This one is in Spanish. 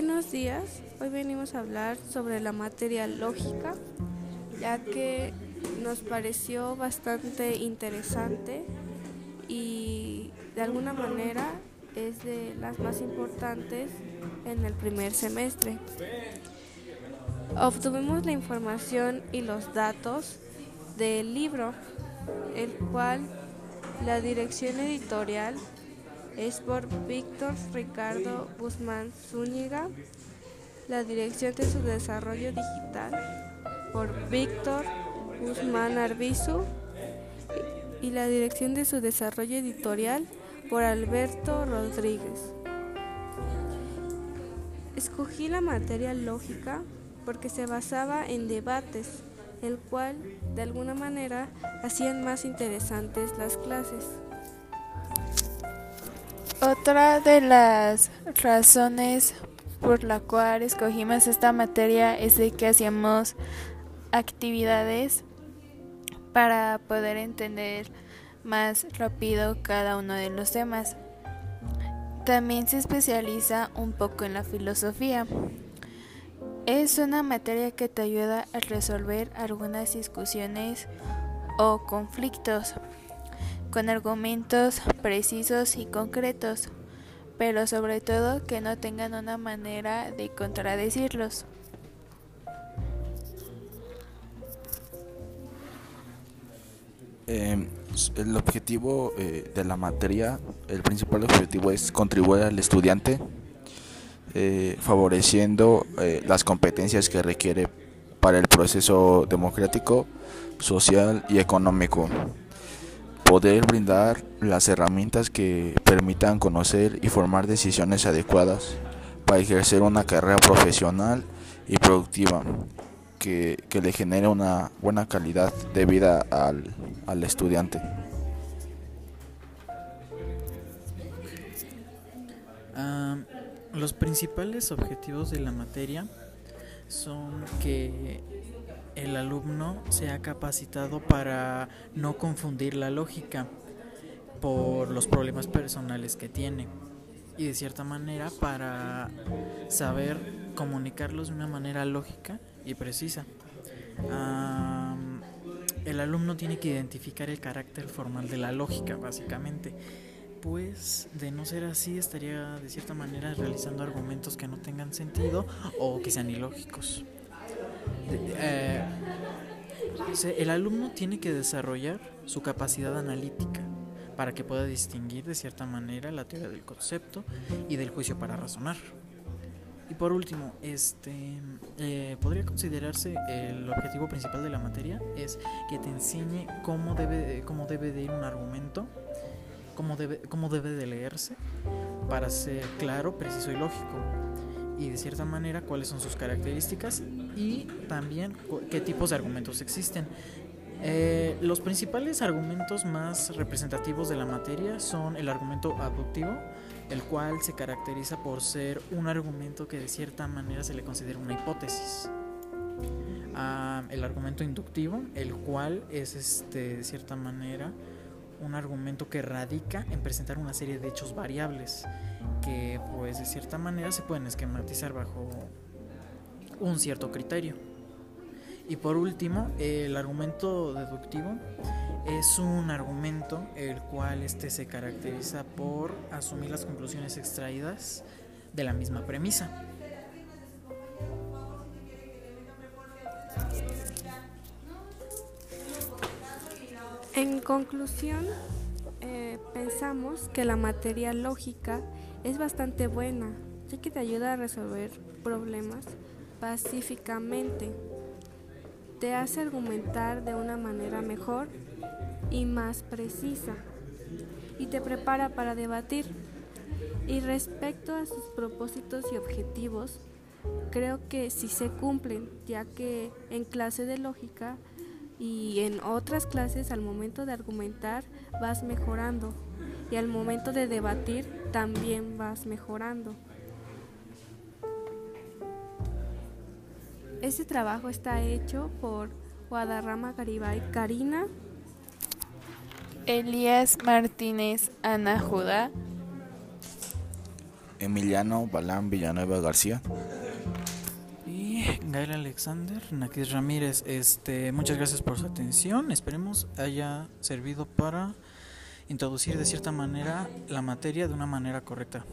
Buenos días, hoy venimos a hablar sobre la materia lógica, ya que nos pareció bastante interesante y de alguna manera es de las más importantes en el primer semestre. Obtuvimos la información y los datos del libro, el cual la dirección editorial es por Víctor Ricardo Guzmán Zúñiga, la dirección de su desarrollo digital por Víctor Guzmán Arbizu y la dirección de su desarrollo editorial por Alberto Rodríguez. Escogí la materia lógica porque se basaba en debates, el cual de alguna manera hacían más interesantes las clases. Otra de las razones por la cual escogimos esta materia es de que hacíamos actividades para poder entender más rápido cada uno de los temas. También se especializa un poco en la filosofía. Es una materia que te ayuda a resolver algunas discusiones o conflictos con argumentos precisos y concretos, pero sobre todo que no tengan una manera de contradecirlos. Eh, el objetivo eh, de la materia, el principal objetivo es contribuir al estudiante, eh, favoreciendo eh, las competencias que requiere para el proceso democrático, social y económico poder brindar las herramientas que permitan conocer y formar decisiones adecuadas para ejercer una carrera profesional y productiva que, le genere una buena calidad de vida al, al estudiante. los principales objetivos de la materia son que el alumno se ha capacitado para no confundir la lógica por los problemas personales que tiene y de cierta manera para saber comunicarlos de una manera lógica y precisa. el alumno tiene que identificar el carácter formal de la lógica, básicamente, pues de no ser así estaría de cierta manera realizando argumentos que no tengan sentido o que sean ilógicos. Eh, el alumno tiene que desarrollar su capacidad analítica para que pueda distinguir de cierta manera la teoría del concepto y del juicio para razonar. Y por último, este eh, podría considerarse el objetivo principal de la materia es que te enseñe cómo debe, cómo debe de ir un argumento, cómo debe, cómo debe de leerse para ser claro, preciso y lógico y de cierta manera cuáles son sus características y también qué tipos de argumentos existen. Eh, los principales argumentos más representativos de la materia son el argumento abductivo, el cual se caracteriza por ser un argumento que de cierta manera se le considera una hipótesis. Ah, el argumento inductivo, el cual es este, de cierta manera un argumento que radica en presentar una serie de hechos variables que pues de cierta manera se pueden esquematizar bajo un cierto criterio. Y por último, el argumento deductivo es un argumento el cual este se caracteriza por asumir las conclusiones extraídas de la misma premisa. En conclusión, eh, pensamos que la materia lógica es bastante buena, ya que te ayuda a resolver problemas pacíficamente. Te hace argumentar de una manera mejor y más precisa y te prepara para debatir. Y respecto a sus propósitos y objetivos, creo que sí se cumplen, ya que en clase de lógica y en otras clases al momento de argumentar vas mejorando y al momento de debatir también vas mejorando. Este trabajo está hecho por Guadarrama Garibay Karina, Elías Martínez Ana Judá, Emiliano Balán Villanueva García. Gael Alexander Naquis Ramírez, este, muchas gracias por su atención. Esperemos haya servido para introducir de cierta manera la materia de una manera correcta.